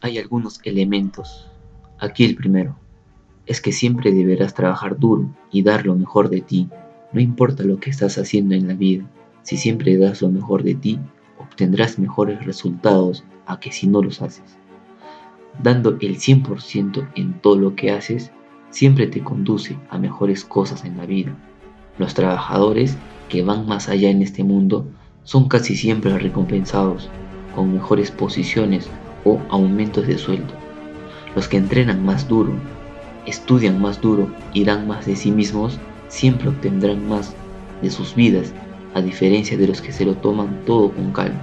hay algunos elementos. Aquí el primero es que siempre deberás trabajar duro y dar lo mejor de ti. No importa lo que estás haciendo en la vida, si siempre das lo mejor de ti, obtendrás mejores resultados a que si no los haces. Dando el 100% en todo lo que haces, siempre te conduce a mejores cosas en la vida. Los trabajadores que van más allá en este mundo son casi siempre recompensados con mejores posiciones o aumentos de sueldo. Los que entrenan más duro, estudian más duro y dan más de sí mismos, siempre obtendrán más de sus vidas, a diferencia de los que se lo toman todo con calma.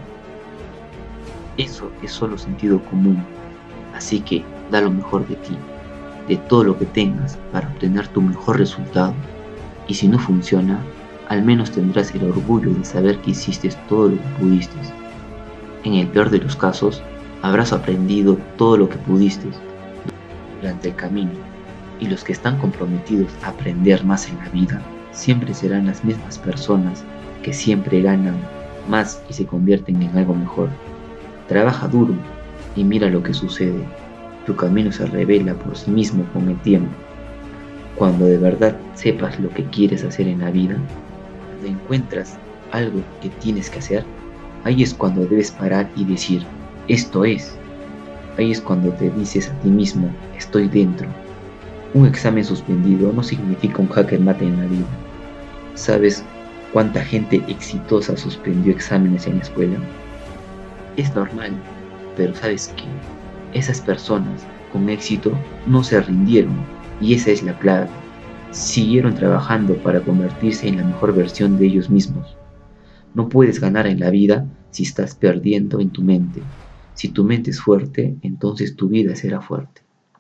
Eso es solo sentido común, así que da lo mejor de ti, de todo lo que tengas para obtener tu mejor resultado. Y si no funciona, al menos tendrás el orgullo de saber que hiciste todo lo que pudiste. En el peor de los casos, habrás aprendido todo lo que pudiste durante el camino y los que están comprometidos a aprender más en la vida siempre serán las mismas personas que siempre ganan más y se convierten en algo mejor. Trabaja duro y mira lo que sucede. Tu camino se revela por sí mismo con el tiempo. Cuando de verdad sepas lo que quieres hacer en la vida, cuando encuentras algo que tienes que hacer, ahí es cuando debes parar y decir, esto es. Ahí es cuando te dices a ti mismo, estoy dentro, un examen suspendido no significa un hacker mate en la vida. ¿Sabes cuánta gente exitosa suspendió exámenes en la escuela? Es normal, pero ¿sabes qué? Esas personas con éxito no se rindieron y esa es la clave. Siguieron trabajando para convertirse en la mejor versión de ellos mismos. No puedes ganar en la vida si estás perdiendo en tu mente. Si tu mente es fuerte, entonces tu vida será fuerte.